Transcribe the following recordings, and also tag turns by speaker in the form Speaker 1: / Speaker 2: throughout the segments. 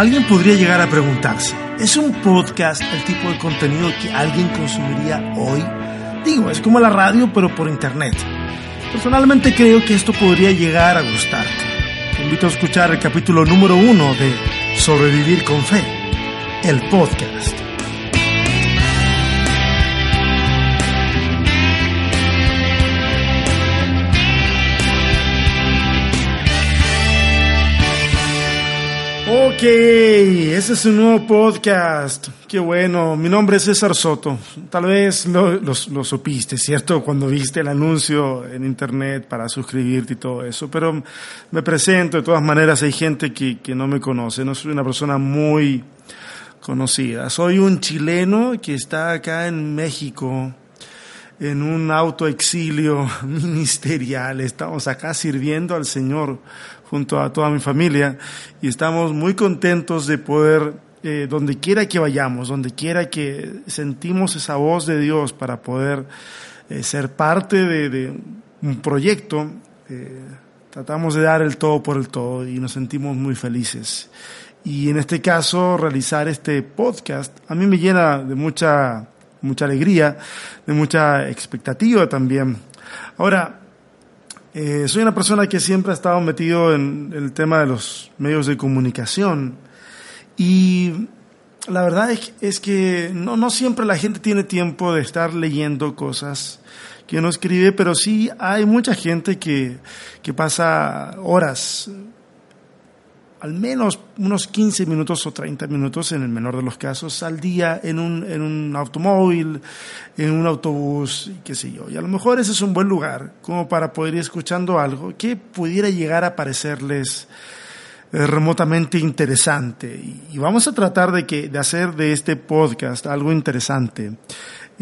Speaker 1: Alguien podría llegar a preguntarse, ¿es un podcast el tipo de contenido que alguien consumiría hoy? Digo, es como la radio pero por internet. Personalmente creo que esto podría llegar a gustarte. Te invito a escuchar el capítulo número uno de Sobrevivir con Fe, el podcast. Ok, ese es un nuevo podcast. Qué bueno. Mi nombre es César Soto. Tal vez lo, lo, supiste, ¿cierto? Cuando viste el anuncio en internet para suscribirte y todo eso. Pero me presento, de todas maneras hay gente que, que no me conoce. No soy una persona muy conocida. Soy un chileno que está acá en México en un autoexilio ministerial. Estamos acá sirviendo al Señor junto a toda mi familia y estamos muy contentos de poder, eh, donde quiera que vayamos, donde quiera que sentimos esa voz de Dios para poder eh, ser parte de, un proyecto, eh, tratamos de dar el todo por el todo y nos sentimos muy felices. Y en este caso, realizar este podcast a mí me llena de mucha, mucha alegría, de mucha expectativa también. Ahora, eh, soy una persona que siempre ha estado metido en el tema de los medios de comunicación y la verdad es, que no, no siempre la gente tiene tiempo de estar leyendo cosas que uno escribe, pero sí hay mucha gente que, que pasa horas al menos unos 15 minutos o 30 minutos, en el menor de los casos, al día en un, en un automóvil, en un autobús, qué sé yo. Y a lo mejor ese es un buen lugar como para poder ir escuchando algo que pudiera llegar a parecerles eh, remotamente interesante. Y, vamos a tratar de, que, de hacer de este podcast algo interesante.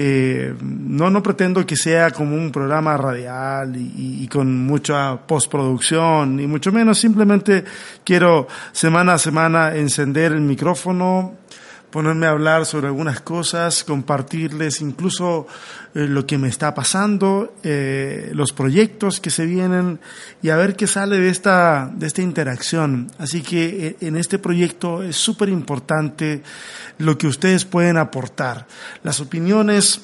Speaker 1: Eh, no, no pretendo que sea como un programa radial y, con mucha postproducción, ni mucho menos. Simplemente quiero semana a semana encender el micrófono, ponerme a hablar sobre algunas cosas, compartirles incluso eh, lo que me está pasando, eh, los proyectos que se vienen y a ver qué sale de esta, de esta interacción. Así que eh, en este proyecto es súper importante lo que ustedes pueden aportar. Las opiniones,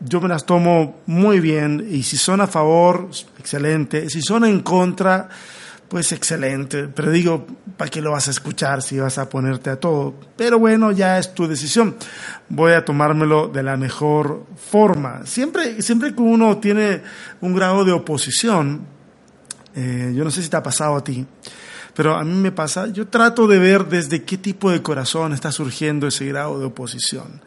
Speaker 1: yo me las tomo muy bien y si son a favor, excelente. Si son en contra, pues excelente, pero digo, ¿para qué lo vas a escuchar si vas a ponerte a todo? Pero bueno, ya es tu decisión. Voy a tomármelo de la mejor forma. Siempre, siempre que uno tiene un grado de oposición, eh, yo no sé si te ha pasado a ti, pero a mí me pasa, yo trato de ver desde qué tipo de corazón está surgiendo ese grado de oposición.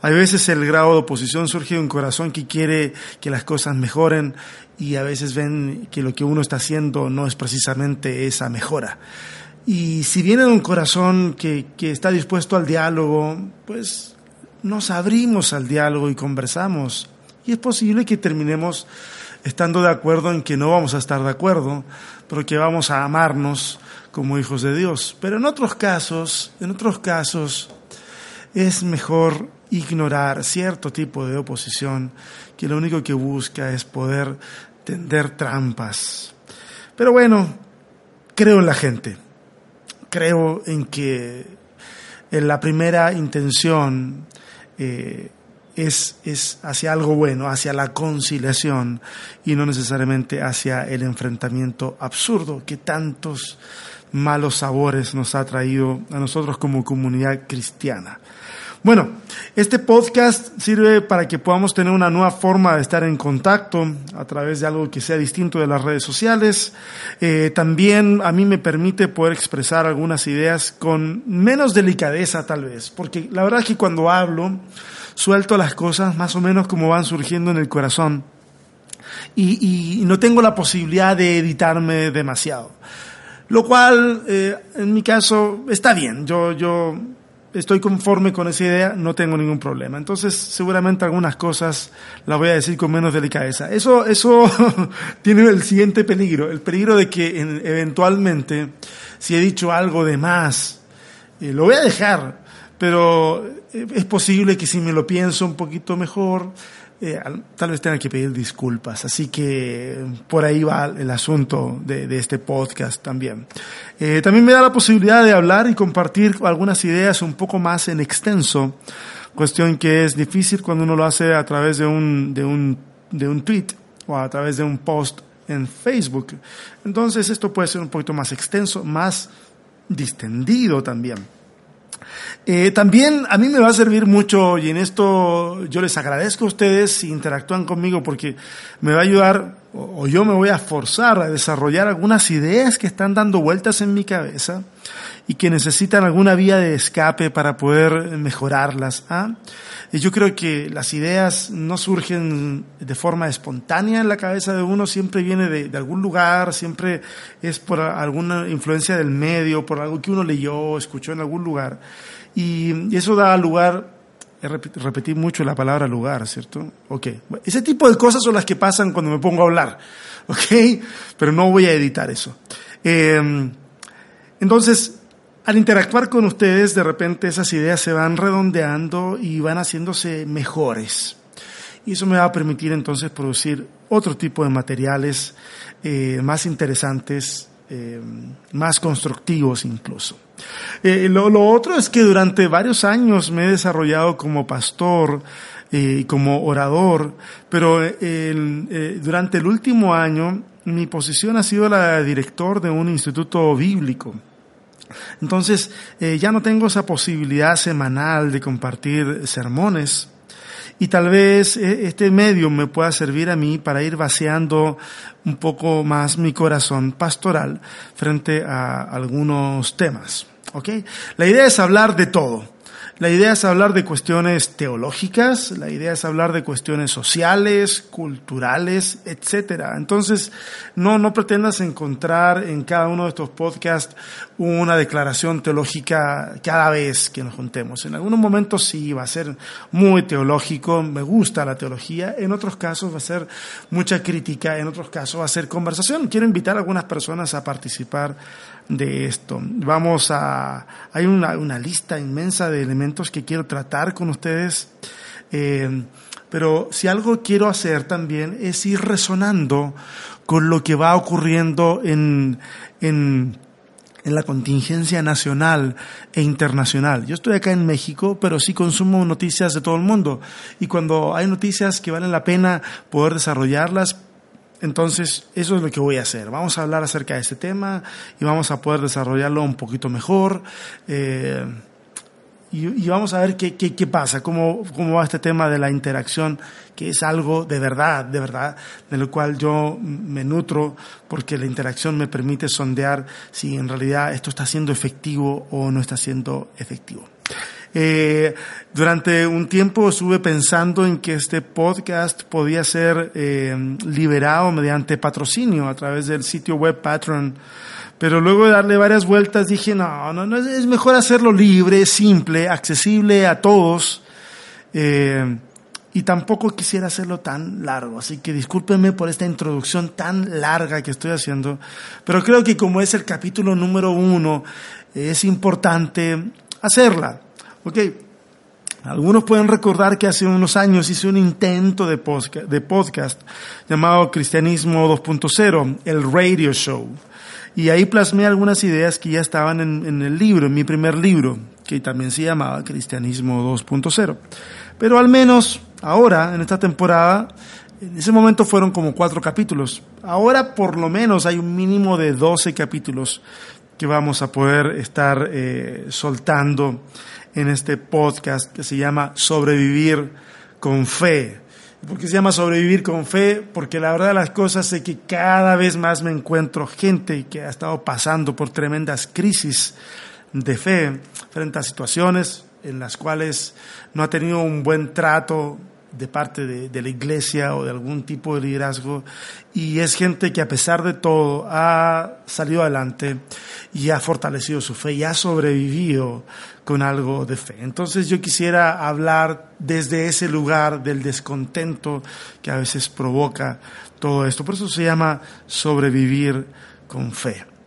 Speaker 1: Hay veces el grado de oposición surge de un corazón que quiere que las cosas mejoren y a veces ven que lo que uno está haciendo no es precisamente esa mejora. Y si viene de un corazón que, que está dispuesto al diálogo, pues nos abrimos al diálogo y conversamos. Y es posible que terminemos estando de acuerdo en que no vamos a estar de acuerdo, pero que vamos a amarnos como hijos de Dios. Pero en otros casos, en otros casos, es mejor ignorar cierto tipo de oposición que lo único que busca es poder tender trampas. Pero bueno, creo en la gente. Creo en que en la primera intención eh, es, es hacia algo bueno, hacia la conciliación y no necesariamente hacia el enfrentamiento absurdo que tantos malos sabores nos ha traído a nosotros como comunidad cristiana. Bueno, este podcast sirve para que podamos tener una nueva forma de estar en contacto a través de algo que sea distinto de las redes sociales. Eh, también a mí me permite poder expresar algunas ideas con menos delicadeza tal vez, porque la verdad es que cuando hablo suelto las cosas más o menos como van surgiendo en el corazón y, no tengo la posibilidad de editarme demasiado. Lo cual, eh, en mi caso, está bien. Yo, yo estoy conforme con esa idea, no tengo ningún problema. Entonces, seguramente algunas cosas las voy a decir con menos delicadeza. Eso, eso tiene el siguiente peligro, el peligro de que eventualmente, si he dicho algo de más, eh, lo voy a dejar, pero eh, es posible que si me lo pienso un poquito mejor, eh, tal vez tenga que pedir disculpas. Así que por ahí va el asunto de, este podcast también. Eh, también me da la posibilidad de hablar y compartir algunas ideas un poco más en extenso, cuestión que es difícil cuando uno lo hace a través de un, de un, de un tweet o a través de un post en Facebook. Entonces esto puede ser un poquito más extenso, más distendido también. Eh, también a mí me va a servir mucho y en esto yo les agradezco a ustedes si interactúan conmigo porque me va a ayudar o, yo me voy a forzar a desarrollar algunas ideas que están dando vueltas en mi cabeza y que necesitan alguna vía de escape para poder mejorarlas. ¿ah? Y yo creo que las ideas no surgen de forma espontánea en la cabeza de uno, siempre viene de, algún lugar, siempre es por alguna influencia del medio, por algo que uno leyó, escuchó en algún lugar. Y eso da lugar, repetí mucho la palabra lugar, ¿cierto? Ok. Ese tipo de cosas son las que pasan cuando me pongo a hablar, ¿ok? Pero no voy a editar eso. Eh, entonces, al interactuar con ustedes, de repente esas ideas se van redondeando y van haciéndose mejores. Y eso me va a permitir entonces producir otro tipo de materiales eh, más interesantes, eh, más constructivos incluso. Eh, lo, otro es que durante varios años me he desarrollado como pastor y como orador, pero durante el último año mi posición ha sido la de director de un instituto bíblico. Entonces, eh, ya no tengo esa posibilidad semanal de compartir sermones. Y tal vez eh, este medio me pueda servir a mí para ir vaciando un poco más mi corazón pastoral frente a algunos temas. ¿Ok? La idea es hablar de todo la idea es hablar de cuestiones teológicas, la idea es hablar de cuestiones sociales, culturales, etcétera. Entonces, no, no pretendas encontrar en cada uno de estos podcasts una declaración teológica cada vez que nos juntemos. En algunos momentos sí va a ser muy teológico, me gusta la teología, en otros casos va a ser mucha crítica, en otros casos va a ser conversación. Quiero invitar a algunas personas a participar de esto. Vamos a, hay una, una lista inmensa de elementos que quiero tratar con ustedes, eh, pero si algo quiero hacer también es ir resonando con lo que va ocurriendo en, en, en la contingencia nacional e internacional. Yo estoy acá en México, pero sí consumo noticias de todo el mundo. Y cuando hay noticias que valen la pena poder desarrollarlas, entonces, eso es lo que voy a hacer. Vamos a hablar acerca de este tema y vamos a poder desarrollarlo un poquito mejor. Eh, y, vamos a ver qué, qué, pasa, cómo, cómo va este tema de la interacción, que es algo de verdad, de verdad, de lo cual yo me nutro, porque la interacción me permite sondear si en realidad esto está siendo efectivo o no está siendo efectivo. Eh, durante un tiempo estuve pensando en que este podcast podía ser eh, liberado mediante patrocinio a través del sitio web Patreon. Pero luego de darle varias vueltas dije, no, no, no es mejor hacerlo libre, simple, accesible a todos. Eh, y tampoco quisiera hacerlo tan largo, así que discúlpenme por esta introducción tan larga que estoy haciendo, pero creo que como es el capítulo número uno, es importante hacerla. Ok, algunos pueden recordar que hace unos años hice un intento de podcast, llamado Cristianismo 2.0, el radio show. Y ahí plasmé algunas ideas que ya estaban en, en, el libro, en mi primer libro, que también se llamaba Cristianismo 2.0. Pero al menos ahora, en esta temporada, en ese momento fueron como cuatro capítulos. Ahora por lo menos hay un mínimo de 12 capítulos que vamos a poder estar eh, soltando en este podcast que se llama Sobrevivir con Fe. ¿Por qué se llama Sobrevivir con Fe? Porque la verdad de las cosas es que cada vez más me encuentro gente que ha estado pasando por tremendas crisis de fe frente a situaciones en las cuales no ha tenido un buen trato de parte de, la iglesia o de algún tipo de liderazgo y es gente que a pesar de todo ha salido adelante y ha fortalecido su fe y ha sobrevivido con algo de fe. Entonces yo quisiera hablar desde ese lugar del descontento que a veces provoca todo esto. Por eso se llama sobrevivir con fe.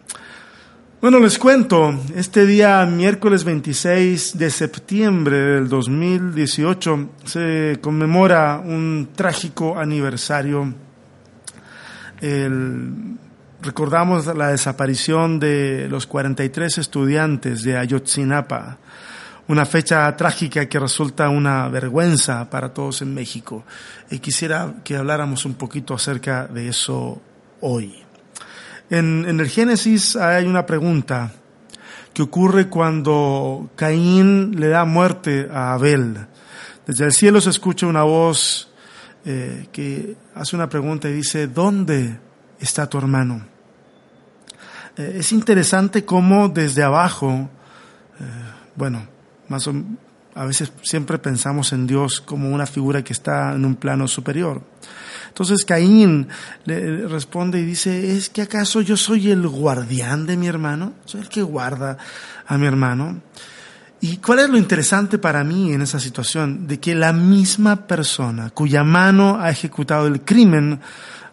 Speaker 1: Bueno, les cuento, este día miércoles 26 de septiembre del 2018 se conmemora un trágico aniversario. recordamos la desaparición de los 43 estudiantes de Ayotzinapa, una fecha trágica que resulta una vergüenza para todos en México. Y quisiera que habláramos un poquito acerca de eso hoy. En, el Génesis hay una pregunta que ocurre cuando Caín le da muerte a Abel. Desde el cielo se escucha una voz eh, que hace una pregunta y dice, ¿dónde está tu hermano? Eh, es interesante cómo desde abajo, eh, bueno, más o, a veces siempre pensamos en Dios como una figura que está en un plano superior. Entonces Caín le responde y dice, ¿es que acaso yo soy el guardián de mi hermano? Soy el que guarda a mi hermano. ¿Y cuál es lo interesante para mí en esa situación? De que la misma persona cuya mano ha ejecutado el crimen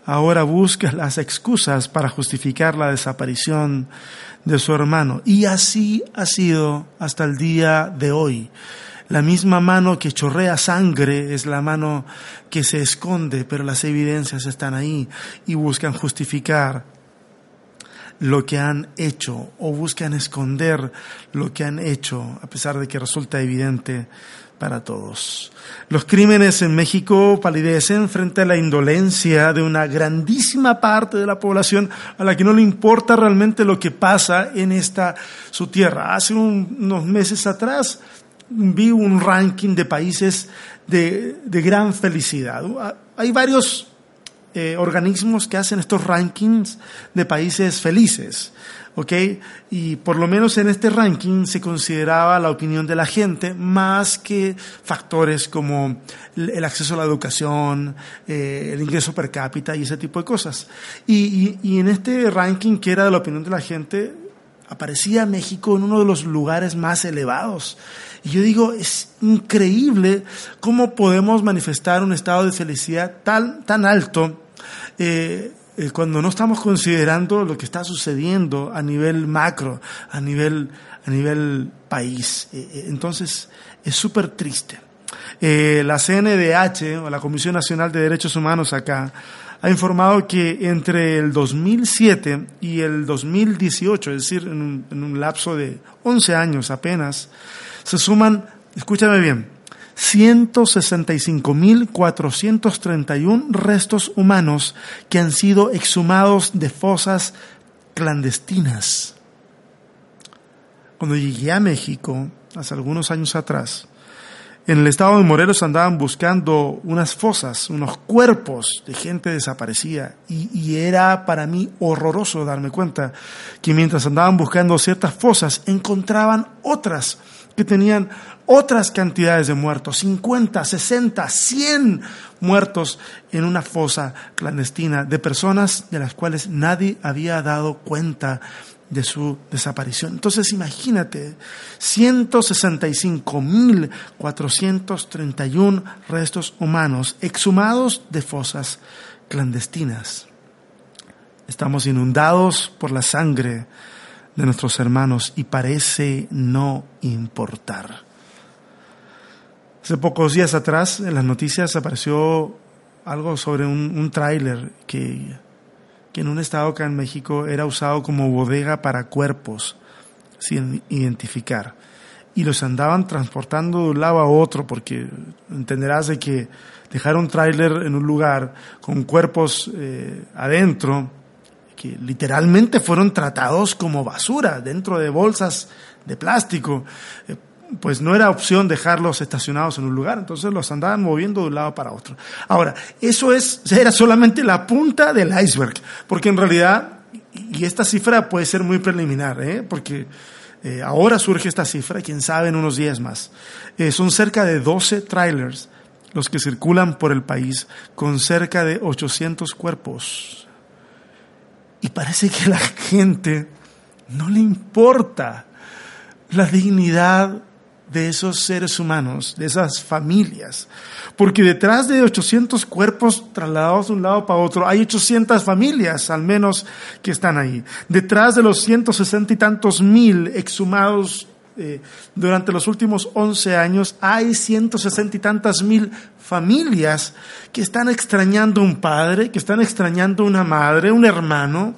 Speaker 1: ahora busca las excusas para justificar la desaparición de su hermano. Y así ha sido hasta el día de hoy. La misma mano que chorrea sangre es la mano que se esconde, pero las evidencias están ahí y buscan justificar lo que han hecho o buscan esconder lo que han hecho, a pesar de que resulta evidente para todos. Los crímenes en México palidecen frente a la indolencia de una grandísima parte de la población a la que no le importa realmente lo que pasa en esta su tierra. Hace unos meses atrás vi un ranking de países de, gran felicidad. Hay varios eh, organismos que hacen estos rankings de países felices. ¿ok? Y por lo menos en este ranking se consideraba la opinión de la gente más que factores como el acceso a la educación, eh, el ingreso per cápita y ese tipo de cosas. Y, y en este ranking que era de la opinión de la gente, aparecía México en uno de los lugares más elevados. Y yo digo, es increíble cómo podemos manifestar un estado de felicidad tan, tan alto eh, eh, cuando no estamos considerando lo que está sucediendo a nivel macro, a nivel, a nivel país. Eh, entonces, es súper triste. la CNDH, o la Comisión Nacional de Derechos Humanos acá, ha informado que entre el 2007 y el 2018, es decir, en un, lapso de 11 años apenas, se suman, escúchame bien, 165.431 restos humanos que han sido exhumados de fosas clandestinas. Cuando llegué a México, hace algunos años atrás, en el estado de Morelos andaban buscando unas fosas, unos cuerpos de gente desaparecida. Y, era para mí horroroso darme cuenta que mientras andaban buscando ciertas fosas, encontraban otras que tenían otras cantidades de muertos, 50, 60, 100 muertos en una fosa clandestina de personas de las cuales nadie había dado cuenta de su desaparición. Entonces imagínate, 165.431 restos humanos exhumados de fosas clandestinas. Estamos inundados por la sangre de nuestros hermanos y parece no importar. Hace pocos días atrás en las noticias apareció algo sobre un, un tráiler que en un estado acá en México era usado como bodega para cuerpos sin identificar. Y los andaban transportando de un lado a otro porque entenderás de que dejar un tráiler en un lugar con cuerpos eh, adentro que literalmente fueron tratados como basura dentro de bolsas de plástico. Eh, pues no era opción dejarlos estacionados en un lugar, entonces los andaban moviendo de un lado para otro. Ahora, eso es, era solamente la punta del iceberg, porque en realidad, y esta cifra puede ser muy preliminar, ¿eh? porque eh, ahora surge esta cifra, quién sabe, en unos días más. Eh, son cerca de 12 trailers los que circulan por el país con cerca de 800 cuerpos. Y parece que a la gente no le importa la dignidad de esos seres humanos, de esas familias. Porque detrás de 800 cuerpos trasladados de un lado para otro, hay 800 familias al menos que están ahí. Detrás de los 160 y tantos mil exhumados eh, durante los últimos 11 años, hay 160 y tantas mil familias que están extrañando un padre, que están extrañando una madre, un hermano.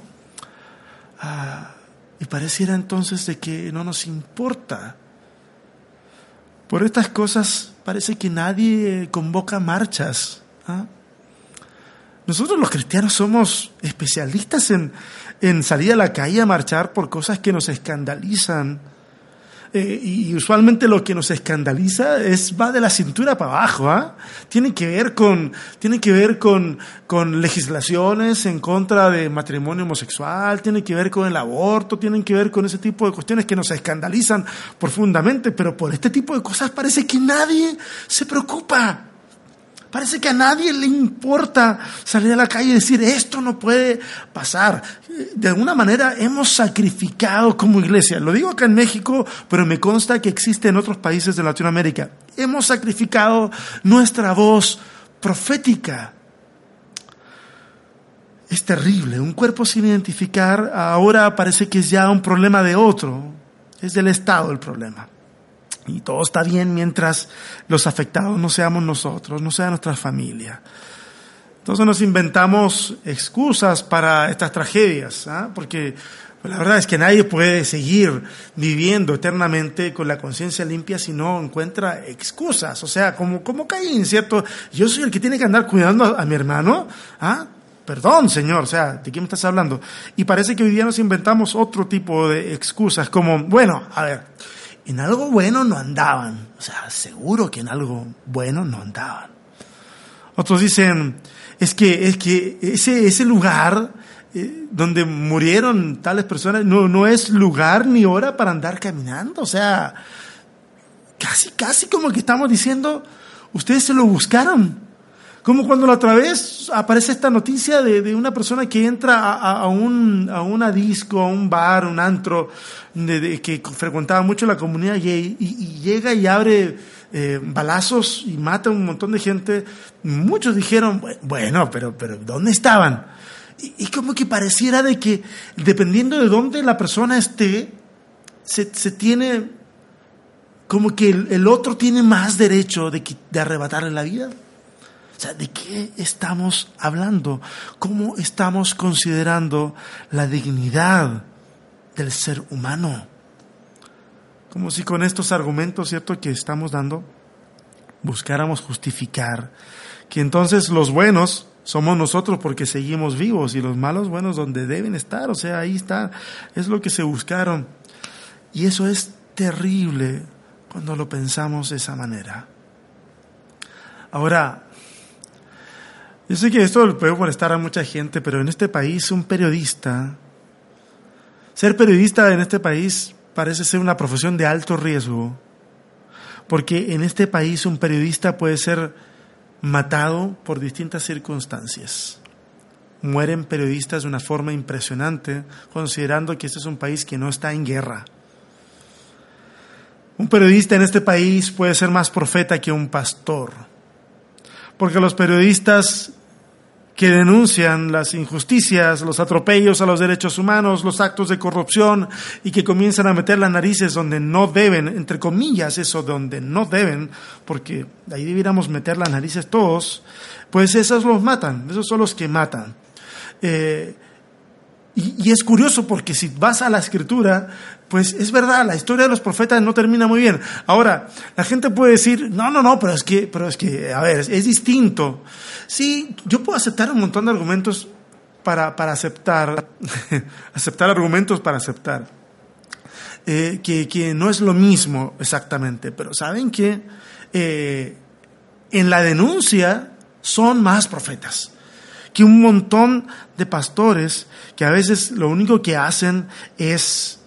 Speaker 1: Ah, y pareciera entonces de que no nos importa por estas cosas parece que nadie convoca marchas. ¿ah? Nosotros los cristianos somos especialistas en, en salir a la calle a marchar por cosas que nos escandalizan, eh, y usualmente lo que nos escandaliza es va de la cintura para abajo, ¿ah? Tiene que ver con tiene que ver con con legislaciones en contra de matrimonio homosexual, tiene que ver con el aborto, tienen que ver con ese tipo de cuestiones que nos escandalizan profundamente, pero por este tipo de cosas parece que nadie se preocupa. Parece que a nadie le importa salir a la calle y decir, esto no puede pasar. De alguna manera hemos sacrificado como iglesia, lo digo acá en México, pero me consta que existe en otros países de Latinoamérica. Hemos sacrificado nuestra voz profética. Es terrible, un cuerpo sin identificar ahora parece que es ya un problema de otro, es del Estado el problema. Y todo está bien mientras los afectados no seamos nosotros, no sea nuestra familia. Entonces nos inventamos excusas para estas tragedias, ¿ah? porque pues, la verdad es que nadie puede seguir viviendo eternamente con la conciencia limpia si no encuentra excusas. O sea, como, como Caín, ¿cierto? Yo soy el que tiene que andar cuidando a, mi hermano. ¿ah? Perdón, Señor, o sea, ¿de qué me estás hablando? Y parece que hoy día nos inventamos otro tipo de excusas, como, bueno, a ver, en algo bueno no andaban. O sea, seguro que en algo bueno no andaban. Otros dicen, es que, es que ese, ese lugar eh, donde murieron tales personas no, no es lugar ni hora para andar caminando. O sea, casi, casi como que estamos diciendo, ustedes se lo buscaron. Como cuando la otra vez aparece esta noticia de, de una persona que entra a, a, un, a disco, a un bar, un antro, de, que frecuentaba mucho la comunidad gay, y, llega y abre eh, balazos y mata a un montón de gente. Muchos dijeron, bueno, pero, pero ¿dónde estaban? Y, y como que pareciera de que, dependiendo de dónde la persona esté, se, se tiene, como que el, el otro tiene más derecho de, de arrebatarle la vida. O sea, ¿de qué estamos hablando? ¿Cómo estamos considerando la dignidad del ser humano? Como si con estos argumentos, ¿cierto?, que estamos dando, buscáramos justificar que entonces los buenos somos nosotros porque seguimos vivos y los malos buenos donde deben estar, o sea, ahí está, es lo que se buscaron. Y eso es terrible cuando lo pensamos de esa manera. Ahora, yo sé que esto puede molestar a mucha gente, pero en este país un periodista, ser periodista en este país parece ser una profesión de alto riesgo, porque en este país un periodista puede ser matado por distintas circunstancias. Mueren periodistas de una forma impresionante, considerando que este es un país que no está en guerra. Un periodista en este país puede ser más profeta que un pastor, porque los periodistas que denuncian las injusticias, los atropellos a los derechos humanos, los actos de corrupción y que comienzan a meter las narices donde no deben, entre comillas, eso donde no deben, porque ahí debiéramos meter las narices todos, pues esos los matan, esos son los que matan. Eh, y, es curioso porque si vas a la escritura, pues es verdad, la historia de los profetas no termina muy bien. Ahora, la gente puede decir, no, no, no, pero es que, pero es que, a ver, es, es distinto. Sí, yo puedo aceptar un montón de argumentos para, para aceptar, aceptar argumentos para aceptar. Eh, que, que, no es lo mismo exactamente, pero saben que eh, en la denuncia son más profetas que un montón de pastores que a veces lo único que hacen es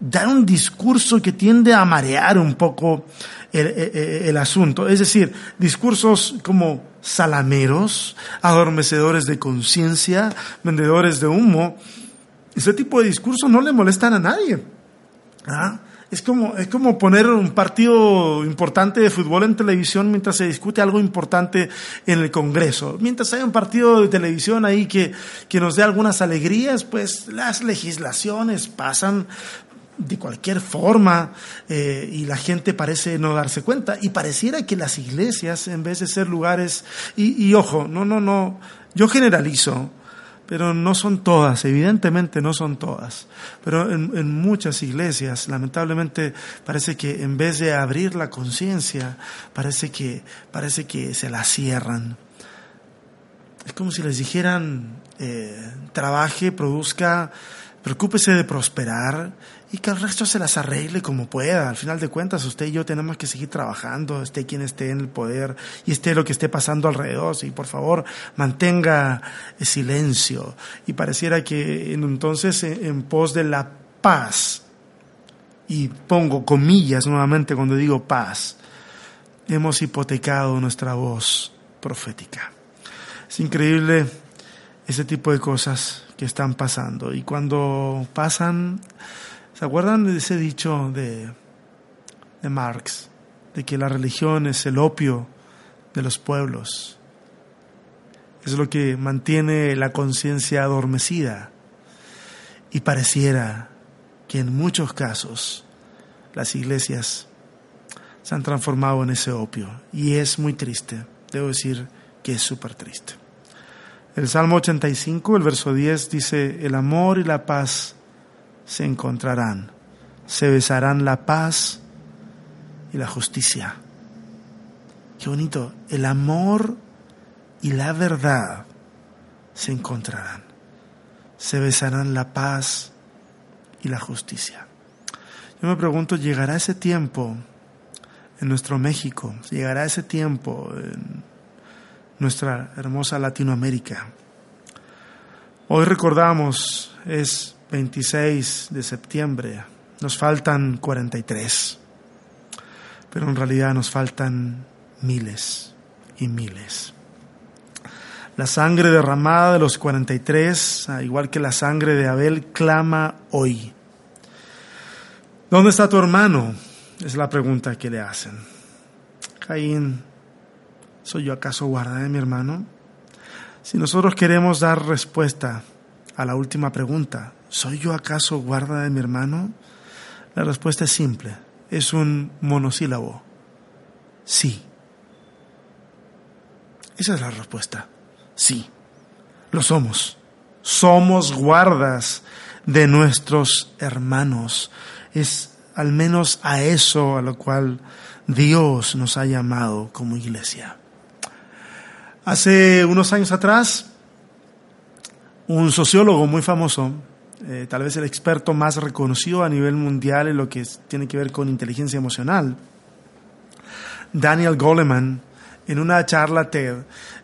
Speaker 1: dar un discurso que tiende a marear un poco el, el, el asunto. Es decir, discursos como salameros, adormecedores de conciencia, vendedores de humo. Ese tipo de discursos no le molestan a nadie. ¿Ah? Es como, es como poner un partido importante de fútbol en televisión mientras se discute algo importante en el Congreso. Mientras hay un partido de televisión ahí que, que nos dé algunas alegrías, pues las legislaciones pasan de cualquier forma eh, y la gente parece no darse cuenta y pareciera que las iglesias en vez de ser lugares y, y ojo no no no yo generalizo pero no son todas, evidentemente no son todas. Pero en, muchas iglesias, lamentablemente, parece que en vez de abrir la conciencia, parece que, parece que se la cierran. Es como si les dijeran, eh, trabaje, produzca, preocúpese de prosperar y que el resto se las arregle como pueda. Al final de cuentas, usted y yo tenemos que seguir trabajando, esté quien esté en el poder y esté lo que esté pasando alrededor. Y por favor, mantenga silencio. Y pareciera que entonces en pos de la paz, y pongo comillas nuevamente cuando digo paz, hemos hipotecado nuestra voz profética. Es increíble ese tipo de cosas que están pasando. Y cuando pasan, ¿Se acuerdan de ese dicho de, de Marx? De que la religión es el opio de los pueblos. Es lo que mantiene la conciencia adormecida. Y pareciera que en muchos casos las iglesias se han transformado en ese opio. Y es muy triste. Debo decir que es súper triste. El Salmo 85, el verso 10 dice, el amor y la paz se encontrarán, se besarán la paz y la justicia. Qué bonito, el amor y la verdad se encontrarán, se besarán la paz y la justicia. Yo me pregunto, ¿llegará ese tiempo en nuestro México? ¿Llegará ese tiempo en nuestra hermosa Latinoamérica? Hoy recordamos, es 26 de septiembre. Nos faltan 43, pero en realidad nos faltan miles y miles. La sangre derramada de los 43, igual que la sangre de Abel, clama hoy. ¿Dónde está tu hermano? Es la pregunta que le hacen. Caín, ¿soy yo acaso guarda de mi hermano? Si nosotros queremos dar respuesta a la última pregunta, ¿soy yo acaso guarda de mi hermano? La respuesta es simple, es un monosílabo. Sí. Esa es la respuesta. Sí, lo somos. Somos guardas de nuestros hermanos. Es al menos a eso a lo cual Dios nos ha llamado como iglesia. Hace unos años atrás, un sociólogo muy famoso, eh, tal vez el experto más reconocido a nivel mundial en lo que tiene que ver con inteligencia emocional, Daniel Goleman, en una charla TED,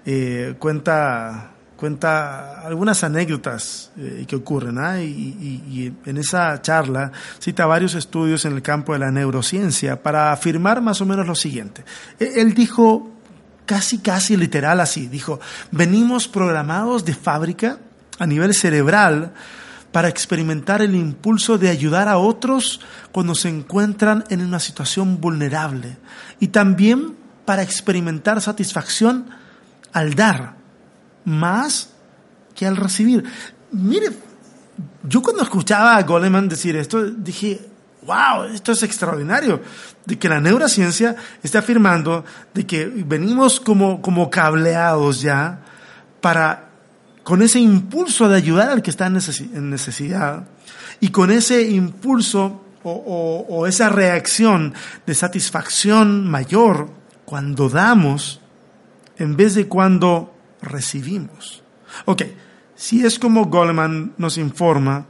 Speaker 1: eh, cuenta, cuenta algunas anécdotas eh, que ocurren, ¿ah? y, y, en esa charla cita varios estudios en el campo de la neurociencia para afirmar más o menos lo siguiente. E, él dijo casi, casi literal así, dijo, venimos programados de fábrica a nivel cerebral para experimentar el impulso de ayudar a otros cuando se encuentran en una situación vulnerable y también para experimentar satisfacción al dar más que al recibir. Mire, yo cuando escuchaba a Goleman decir esto, dije, wow, esto es extraordinario, de que la neurociencia está afirmando de que venimos como, como cableados ya para con ese impulso de ayudar al que está en necesidad y con ese impulso o, esa reacción de satisfacción mayor cuando damos en vez de cuando recibimos. Ok, si es como Goleman nos informa,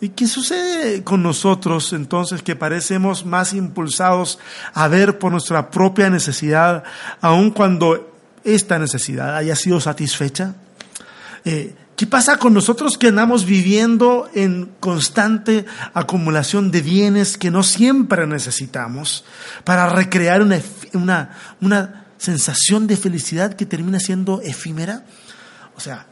Speaker 1: ¿y qué sucede con nosotros entonces que parecemos más impulsados a ver por nuestra propia necesidad, aun cuando esta necesidad haya sido satisfecha? Eh, ¿Qué pasa con nosotros que andamos viviendo en constante acumulación de bienes que no siempre necesitamos para recrear una, una, una sensación de felicidad que termina siendo efímera? O sea,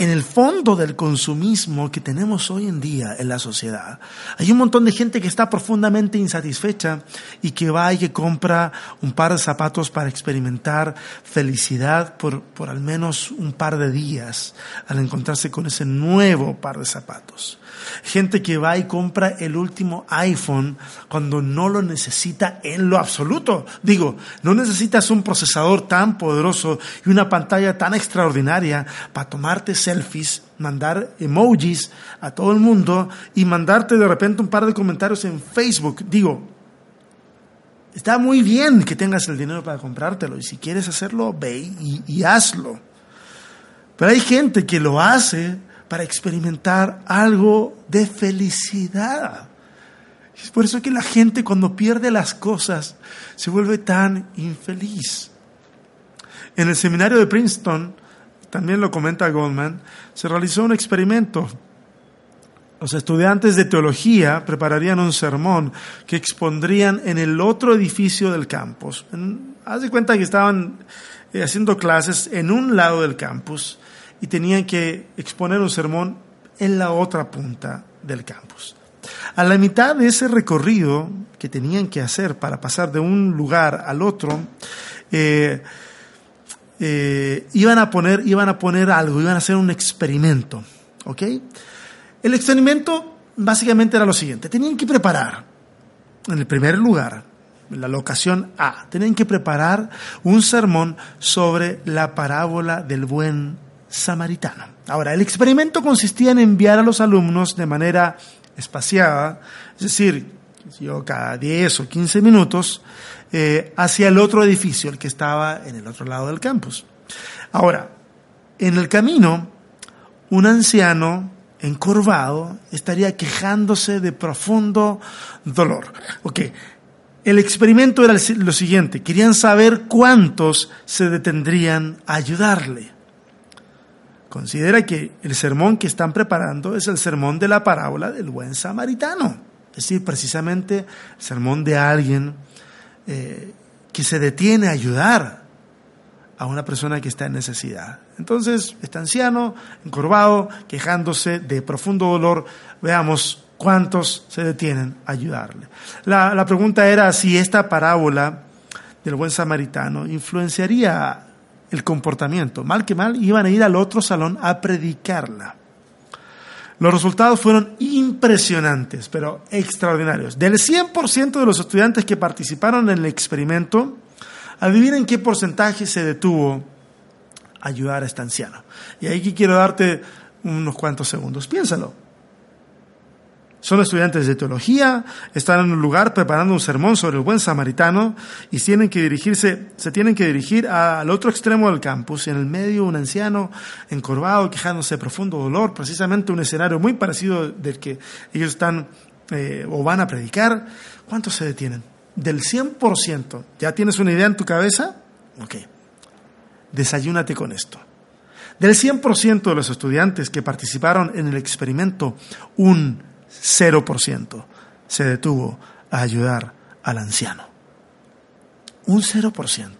Speaker 1: en el fondo del consumismo que tenemos hoy en día en la sociedad, hay un montón de gente que está profundamente insatisfecha y que va y que compra un par de zapatos para experimentar felicidad por, por al menos un par de días al encontrarse con ese nuevo par de zapatos. Gente que va y compra el último iPhone cuando no lo necesita en lo absoluto. Digo, no necesitas un procesador tan poderoso y una pantalla tan extraordinaria para tomarte selfies, mandar emojis a todo el mundo y mandarte de repente un par de comentarios en Facebook. Digo, está muy bien que tengas el dinero para comprártelo y si quieres hacerlo, ve y, y hazlo. Pero hay gente que lo hace para experimentar algo de felicidad. Es por eso que la gente cuando pierde las cosas se vuelve tan infeliz. En el seminario de Princeton, también lo comenta Goldman, se realizó un experimento. Los estudiantes de teología prepararían un sermón que expondrían en el otro edificio del campus. haz de cuenta que estaban eh, haciendo clases en un lado del campus y tenían que exponer un sermón en la otra punta del campus. A la mitad de ese recorrido que tenían que hacer para pasar de un lugar al otro, eh, eh, iban, a poner, iban a poner algo, iban a hacer un experimento. ¿ok? El experimento básicamente era lo siguiente, tenían que preparar, en el primer lugar, la locación A, tenían que preparar un sermón sobre la parábola del buen samaritano. Ahora, el experimento consistía en enviar a los alumnos de manera espaciada, es decir, yo cada 10 o 15 minutos, eh, hacia el otro edificio, el que estaba en el otro lado del campus. Ahora, en el camino, un anciano encorvado estaría quejándose de profundo dolor. Ok, el experimento era lo siguiente, querían saber cuántos se detendrían a ayudarle. Considera que el sermón que están preparando es el sermón de la parábola del buen samaritano, es decir, precisamente el sermón de alguien eh, que se detiene a ayudar a una persona que está en necesidad. Entonces, está anciano, encorvado, quejándose de profundo dolor. Veamos cuántos se detienen a ayudarle. La, la pregunta era si esta parábola del buen samaritano influenciaría el comportamiento. Mal que mal, iban a ir al otro salón a predicarla. Los resultados fueron impresionantes, pero extraordinarios. Del 100% de los estudiantes que participaron en el experimento, adivinen qué porcentaje se detuvo a ayudar a este anciano. Y ahí quiero darte unos cuantos segundos. Piénsalo. Son estudiantes de teología, están en un lugar preparando un sermón sobre el buen samaritano y tienen que dirigirse, se tienen que dirigir al otro extremo del campus y en el medio un anciano encorvado, quejándose de profundo dolor, precisamente un escenario muy parecido del que ellos están eh, o van a predicar. ¿Cuántos se detienen? Del 100%. ¿Ya tienes una idea en tu cabeza? Ok. Desayúnate con esto. Del 100% de los estudiantes que participaron en el experimento, un 0% se detuvo a ayudar al anciano. Un 0%.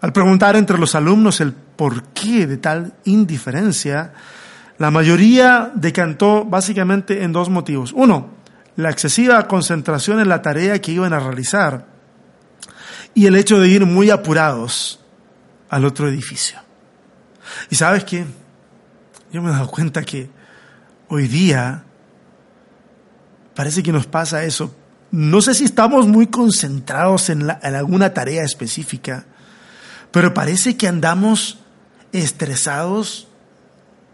Speaker 1: Al preguntar entre los alumnos el porqué de tal indiferencia, la mayoría decantó básicamente en dos motivos. Uno, la excesiva concentración en la tarea que iban a realizar y el hecho de ir muy apurados al otro edificio. Y sabes qué? Yo me he dado cuenta que hoy día parece que nos pasa eso. No sé si estamos muy concentrados en, alguna tarea específica, pero parece que andamos estresados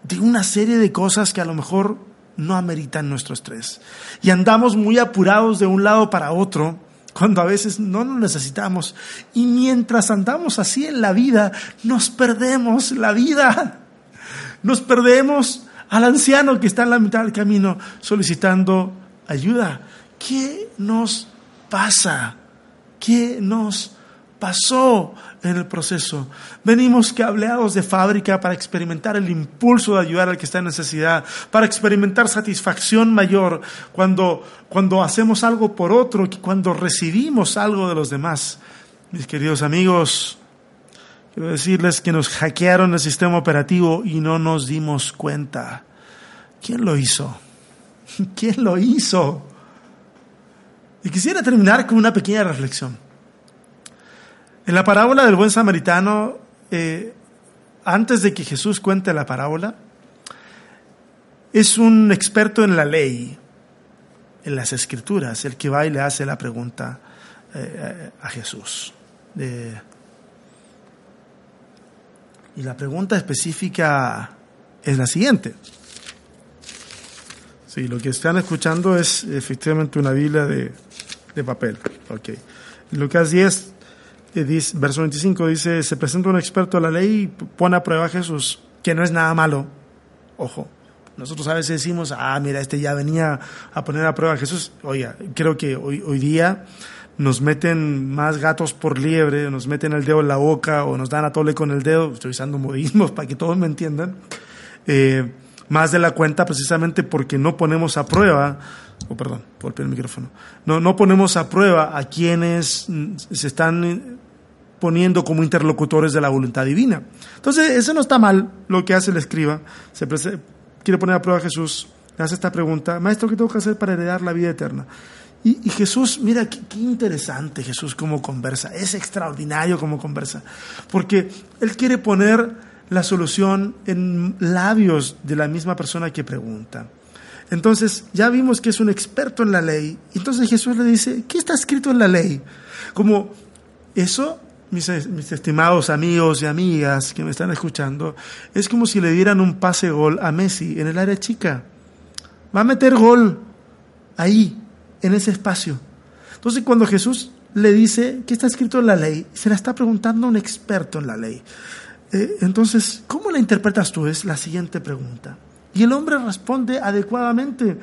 Speaker 1: de una serie de cosas que a lo mejor no ameritan nuestro estrés. Y andamos muy apurados de un lado para otro cuando a veces no lo necesitamos. Y mientras andamos así en la vida, nos perdemos la vida. Nos perdemos al anciano que está en la mitad del camino solicitando ayuda. ¿Qué nos pasa? ¿Qué nos pasó en el proceso? Venimos cableados de fábrica para experimentar el impulso de ayudar al que está en necesidad, para experimentar satisfacción mayor cuando, cuando hacemos algo por otro, cuando recibimos algo de los demás. Mis queridos amigos, Quiero decirles que nos hackearon el sistema operativo y no nos dimos cuenta. ¿Quién lo hizo? ¿Quién lo hizo? Y quisiera terminar con una pequeña reflexión. En la parábola del buen samaritano, eh, antes de que Jesús cuente la parábola, es un experto en la ley, en las escrituras, el que va y le hace la pregunta eh, a Jesús. y la pregunta específica es la siguiente. Sí, lo que están escuchando es efectivamente una Biblia de, de papel. Okay. Lucas 10, eh, verso 25 dice, se presenta un experto a la ley y pone a prueba a Jesús, que no es nada malo. Ojo, nosotros a veces decimos, ah, mira, este ya venía a poner a prueba a Jesús. Oiga, creo que hoy, hoy día nos meten más gatos por liebre, nos meten el dedo en la boca o nos dan a tole con el dedo, estoy usando modismos para que todos me entiendan. Eh, más de la cuenta precisamente porque no ponemos a prueba, oh, perdón, por el micrófono, no, no ponemos a prueba a quienes se están poniendo como interlocutores de la voluntad divina. Entonces, eso no está mal lo que hace el escriba, se quiere poner a prueba a Jesús, le hace esta pregunta, maestro, ¿qué tengo que hacer para heredar la vida eterna? Y, Jesús, mira qué, qué, interesante Jesús como conversa, es extraordinario como conversa, porque Él quiere poner la solución en labios de la misma persona que pregunta. Entonces, ya vimos que es un experto en la ley. Entonces Jesús le dice, ¿qué está escrito en la ley? Como eso, mis, estimados amigos y amigas que me están escuchando, es como si le dieran un pase gol a Messi en el área chica. Va a meter gol ahí, en ese espacio. Entonces, cuando Jesús le dice, ¿qué está escrito en la ley? Se la está preguntando un experto en la ley. Eh, entonces, ¿cómo la interpretas tú? Es la siguiente pregunta. Y el hombre responde adecuadamente.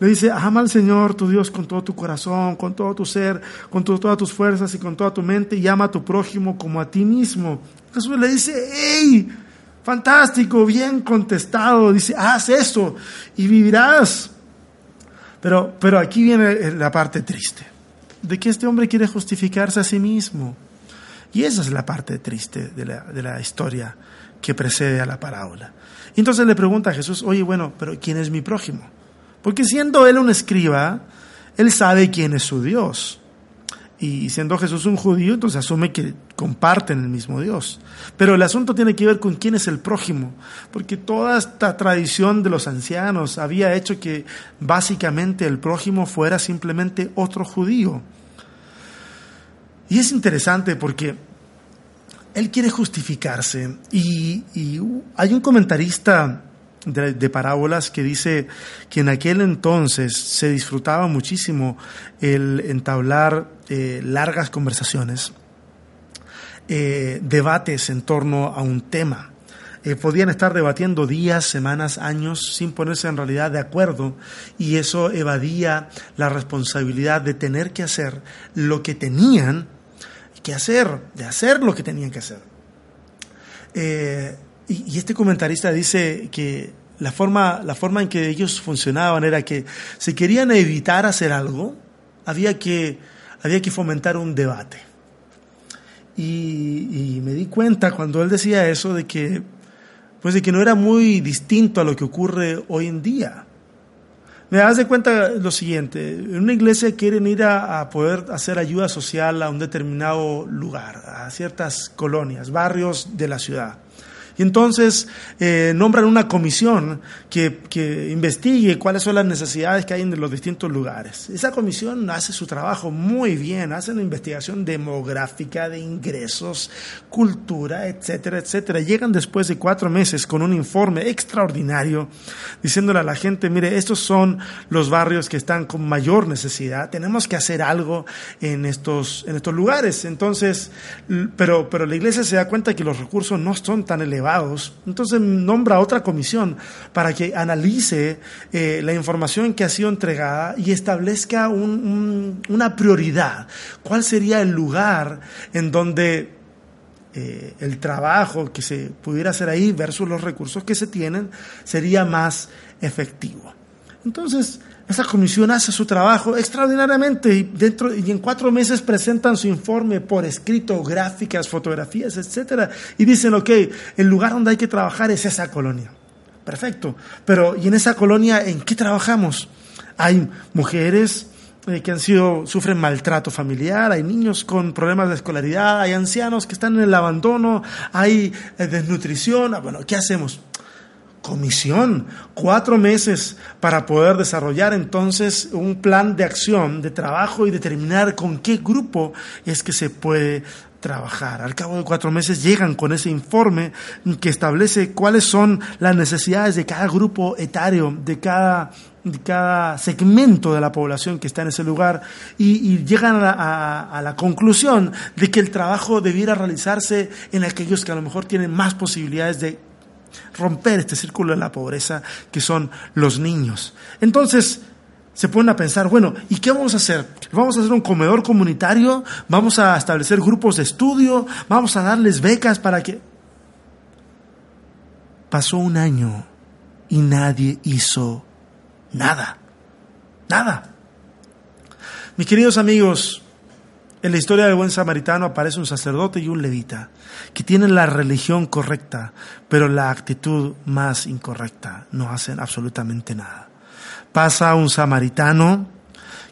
Speaker 1: Le dice, ama al Señor tu Dios con todo tu corazón, con todo tu ser, con todas tus fuerzas y con toda tu mente y ama a tu prójimo como a ti mismo. Jesús le dice, ¡hey! Fantástico, bien contestado. Dice, haz eso y vivirás. Pero, pero aquí viene la parte triste, de que este hombre quiere justificarse a sí mismo. Y esa es la parte triste de la, de la historia que precede a la parábola. Y entonces le pregunta a Jesús, oye, bueno, pero ¿quién es mi prójimo? Porque siendo él un escriba, él sabe quién es su Dios. Y siendo Jesús un judío, entonces asume que comparten el mismo Dios. Pero el asunto tiene que ver con quién es el prójimo, porque toda esta tradición de los ancianos había hecho que básicamente el prójimo fuera simplemente otro judío. Y es interesante porque él quiere justificarse y, hay un comentarista de, parábolas que dice que en aquel entonces se disfrutaba muchísimo el entablar eh, largas conversaciones, eh, debates en torno a un tema. Eh, podían estar debatiendo días, semanas, años sin ponerse en realidad de acuerdo y eso evadía la responsabilidad de tener que hacer lo que tenían que hacer, de hacer lo que tenían que hacer. Eh, y, este comentarista dice que la forma, la forma en que ellos funcionaban era que si querían evitar hacer algo, había que, había que fomentar un debate. Y, y, me di cuenta cuando él decía eso de que, pues de que no era muy distinto a lo que ocurre hoy en día. Me das de cuenta lo siguiente, en una iglesia quieren ir a, poder hacer ayuda social a un determinado lugar, a ciertas colonias, barrios de la ciudad. Y entonces eh, nombran una comisión que, que, investigue cuáles son las necesidades que hay en los distintos lugares. Esa comisión hace su trabajo muy bien, hace una investigación demográfica de ingresos, cultura, etcétera, etcétera. Llegan después de cuatro meses con un informe extraordinario diciéndole a la gente, mire, estos son los barrios que están con mayor necesidad, tenemos que hacer algo en estos, en estos lugares. Entonces, pero, pero la iglesia se da cuenta que los recursos no son tan elevados entonces nombra otra comisión para que analice eh, la información que ha sido entregada y establezca una prioridad. ¿Cuál sería el lugar en donde eh, el trabajo que se pudiera hacer ahí versus los recursos que se tienen sería más efectivo? Entonces, esa comisión hace su trabajo extraordinariamente y, dentro, y en cuatro meses presentan su informe por escrito, gráficas, fotografías, etc. Y dicen, ok, el lugar donde hay que trabajar es esa colonia. Perfecto. Pero, ¿y en esa colonia en qué trabajamos? Hay mujeres eh, que han sido, sufren maltrato familiar, hay niños con problemas de escolaridad, hay ancianos que están en el abandono, hay eh, desnutrición. Ah, bueno, ¿qué hacemos? Comisión, cuatro meses para poder desarrollar entonces un plan de acción, de trabajo y determinar con qué grupo es que se puede trabajar. Al cabo de cuatro meses llegan con ese informe que establece cuáles son las necesidades de cada grupo etario, de cada, cada segmento de la población que está en ese lugar y, llegan a la conclusión de que el trabajo debiera realizarse en aquellos que a lo mejor tienen más posibilidades de romper este círculo de la pobreza que son los niños. Entonces, se ponen a pensar, bueno, ¿y qué vamos a hacer? ¿Vamos a hacer un comedor comunitario? ¿Vamos a establecer grupos de estudio? ¿Vamos a darles becas para que... Pasó un año y nadie hizo nada. Nada. Mis queridos amigos, en la historia del buen samaritano aparece un sacerdote y un levita que tienen la religión correcta, pero la actitud más incorrecta. No hacen absolutamente nada. Pasa un samaritano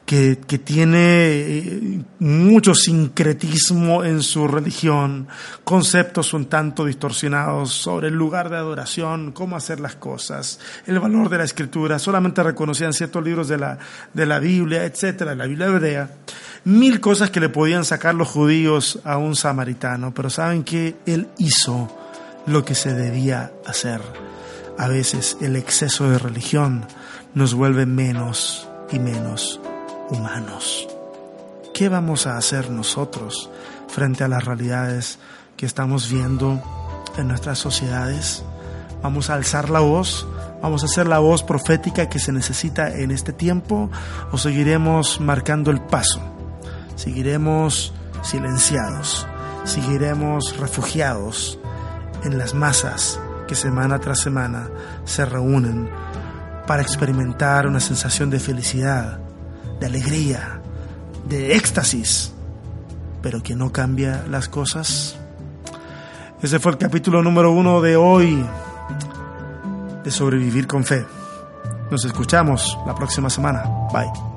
Speaker 1: que, que, tiene eh, mucho sincretismo en su religión, conceptos un tanto distorsionados sobre el lugar de adoración, cómo hacer las cosas, el valor de la escritura, solamente reconocían ciertos libros de la, de la Biblia, etcétera, la Biblia hebrea mil cosas que le podían sacar los judíos a un samaritano, pero saben que él hizo lo que se debía hacer. A veces el exceso de religión nos vuelve menos y menos humanos. ¿Qué vamos a hacer nosotros frente a las realidades que estamos viendo en nuestras sociedades? ¿Vamos a alzar la voz? ¿Vamos a hacer la voz profética que se necesita en este tiempo? ¿O seguiremos marcando el paso? Seguiremos silenciados, seguiremos refugiados en las masas que semana tras semana se reúnen para experimentar una sensación de felicidad, de alegría, de éxtasis, pero que no cambia las cosas. Ese fue el capítulo número uno de hoy de sobrevivir con fe. Nos escuchamos la próxima semana. Bye.